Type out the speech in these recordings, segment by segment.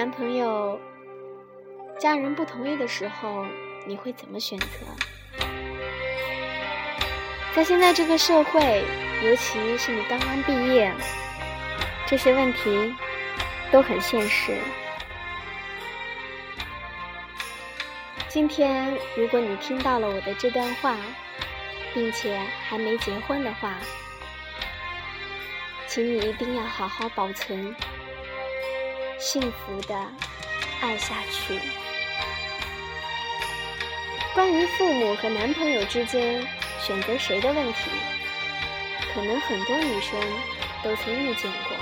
男朋友家人不同意的时候，你会怎么选择？在现在这个社会，尤其是你刚刚毕业，这些问题都很现实。今天，如果你听到了我的这段话，并且还没结婚的话，请你一定要好好保存，幸福的爱下去。关于父母和男朋友之间选择谁的问题，可能很多女生都曾遇见过，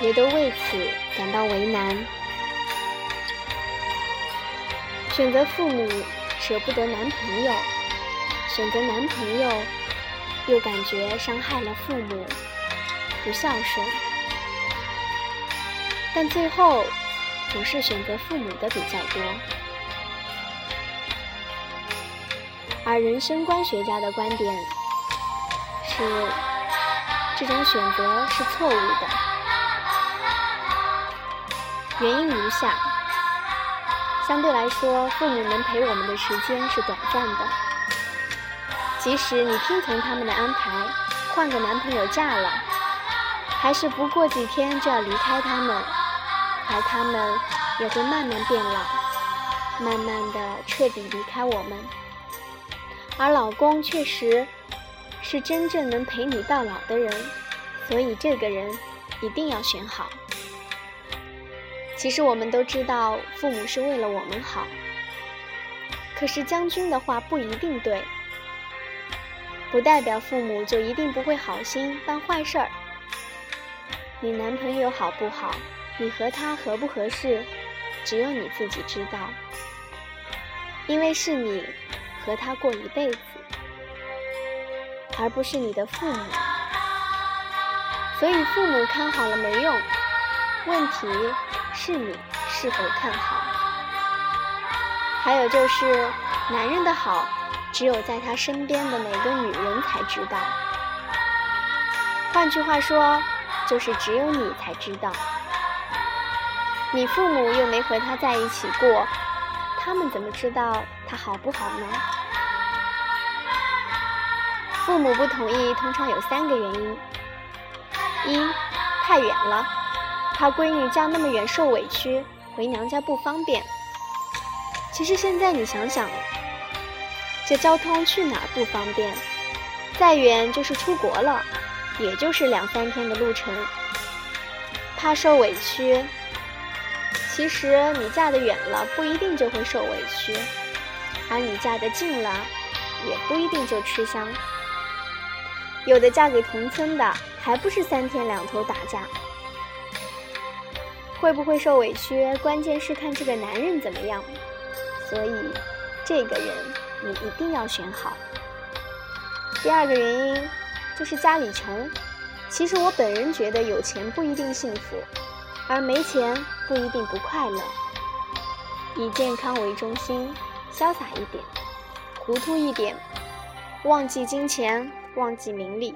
也都为此感到为难。选择父母舍不得男朋友，选择男朋友又感觉伤害了父母，不孝顺，但最后总是选择父母的比较多。而人生观学家的观点是，这种选择是错误的，原因如下。相对来说，父母能陪我们的时间是短暂的。即使你听从他们的安排，换个男朋友嫁了，还是不过几天就要离开他们，而他们也会慢慢变老，慢慢的彻底离开我们。而老公确实是真正能陪你到老的人，所以这个人一定要选好。其实我们都知道，父母是为了我们好。可是将军的话不一定对，不代表父母就一定不会好心办坏事儿。你男朋友好不好，你和他合不合适，只有你自己知道。因为是你和他过一辈子，而不是你的父母，所以父母看好了没用，问题。是你是否看好？还有就是，男人的好，只有在他身边的每个女人才知道。换句话说，就是只有你才知道。你父母又没和他在一起过，他们怎么知道他好不好呢？父母不同意，通常有三个原因：一，太远了。怕闺女嫁那么远受委屈，回娘家不方便。其实现在你想想，这交通去哪儿不方便？再远就是出国了，也就是两三天的路程。怕受委屈，其实你嫁得远了不一定就会受委屈，而你嫁得近了，也不一定就吃香。有的嫁给同村的，还不是三天两头打架。会不会受委屈，关键是看这个男人怎么样。所以，这个人你一定要选好。第二个原因就是家里穷。其实我本人觉得有钱不一定幸福，而没钱不一定不快乐。以健康为中心，潇洒一点，糊涂一点，忘记金钱，忘记名利，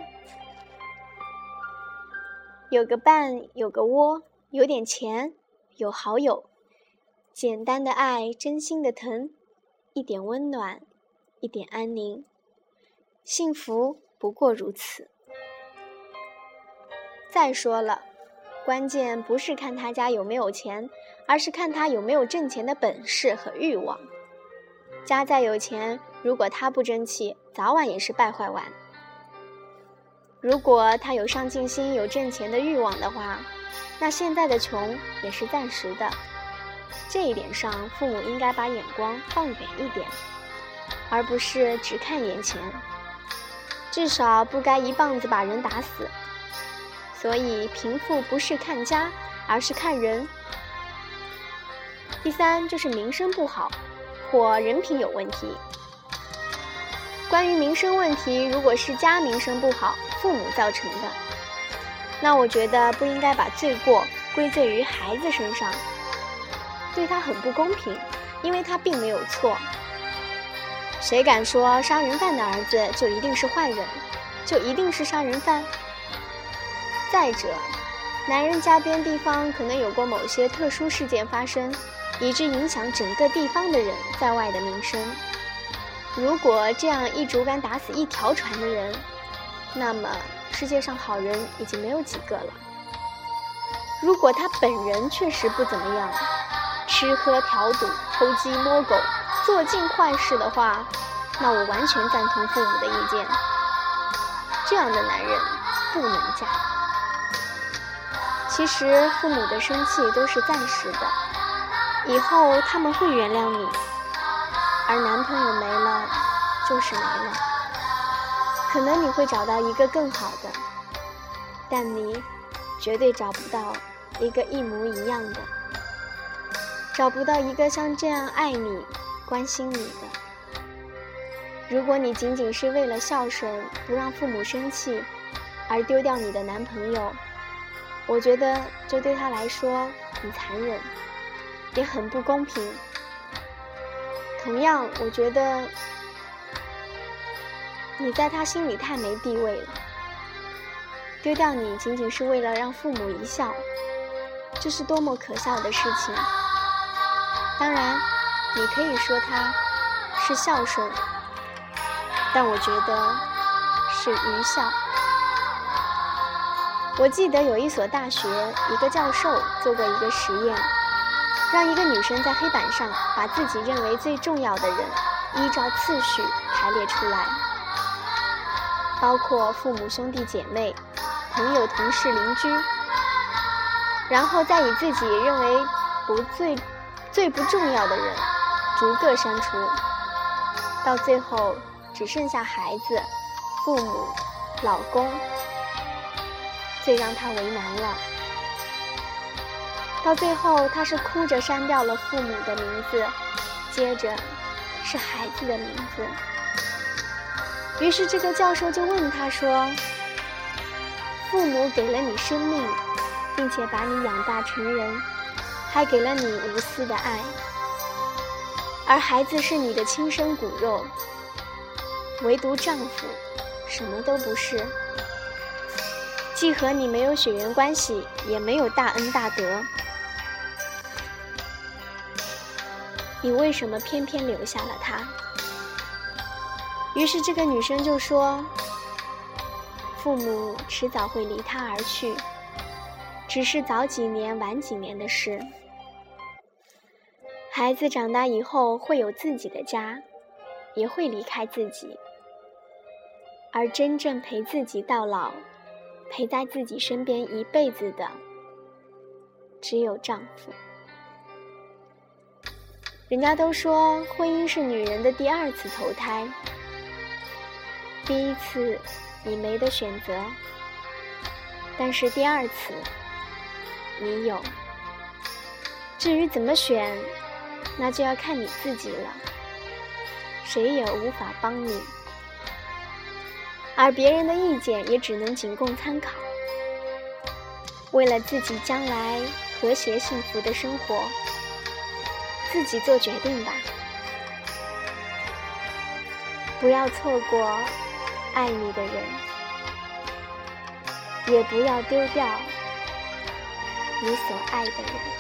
有个伴，有个窝。有点钱，有好友，简单的爱，真心的疼，一点温暖，一点安宁，幸福不过如此。再说了，关键不是看他家有没有钱，而是看他有没有挣钱的本事和欲望。家再有钱，如果他不争气，早晚也是败坏完。如果他有上进心，有挣钱的欲望的话。那现在的穷也是暂时的，这一点上，父母应该把眼光放远一点，而不是只看眼前。至少不该一棒子把人打死。所以，贫富不是看家，而是看人。第三就是名声不好，或人品有问题。关于名声问题，如果是家名声不好，父母造成的。那我觉得不应该把罪过归罪于孩子身上，对他很不公平，因为他并没有错。谁敢说杀人犯的儿子就一定是坏人，就一定是杀人犯？再者，男人家边地方可能有过某些特殊事件发生，以致影响整个地方的人在外的名声。如果这样一竹竿打死一条船的人，那么世界上好人已经没有几个了。如果他本人确实不怎么样，吃喝嫖赌、偷鸡摸狗、做尽坏事的话，那我完全赞同父母的意见。这样的男人不能嫁。其实父母的生气都是暂时的，以后他们会原谅你。而男朋友没了，就是没了。可能你会找到一个更好的，但你绝对找不到一个一模一样的，找不到一个像这样爱你、关心你的。如果你仅仅是为了孝顺，不让父母生气，而丢掉你的男朋友，我觉得这对他来说很残忍，也很不公平。同样，我觉得你在他心里太没地位了。丢掉你仅仅是为了让父母一笑，这是多么可笑的事情！当然，你可以说他是孝顺，但我觉得是愚孝。我记得有一所大学，一个教授做过一个实验。让一个女生在黑板上把自己认为最重要的人依照次序排列出来，包括父母、兄弟姐妹、朋友、同事、邻居，然后再以自己认为不最最不重要的人逐个删除，到最后只剩下孩子、父母、老公，最让他为难了。到最后，他是哭着删掉了父母的名字，接着是孩子的名字。于是这个教授就问他说：“父母给了你生命，并且把你养大成人，还给了你无私的爱，而孩子是你的亲生骨肉，唯独丈夫什么都不是，既和你没有血缘关系，也没有大恩大德。”你为什么偏偏留下了他？于是这个女生就说：“父母迟早会离他而去，只是早几年晚几年的事。孩子长大以后会有自己的家，也会离开自己。而真正陪自己到老、陪在自己身边一辈子的，只有丈夫。”人家都说婚姻是女人的第二次投胎，第一次你没得选择，但是第二次你有。至于怎么选，那就要看你自己了，谁也无法帮你，而别人的意见也只能仅供参考。为了自己将来和谐幸福的生活。自己做决定吧，不要错过爱你的人，也不要丢掉你所爱的人。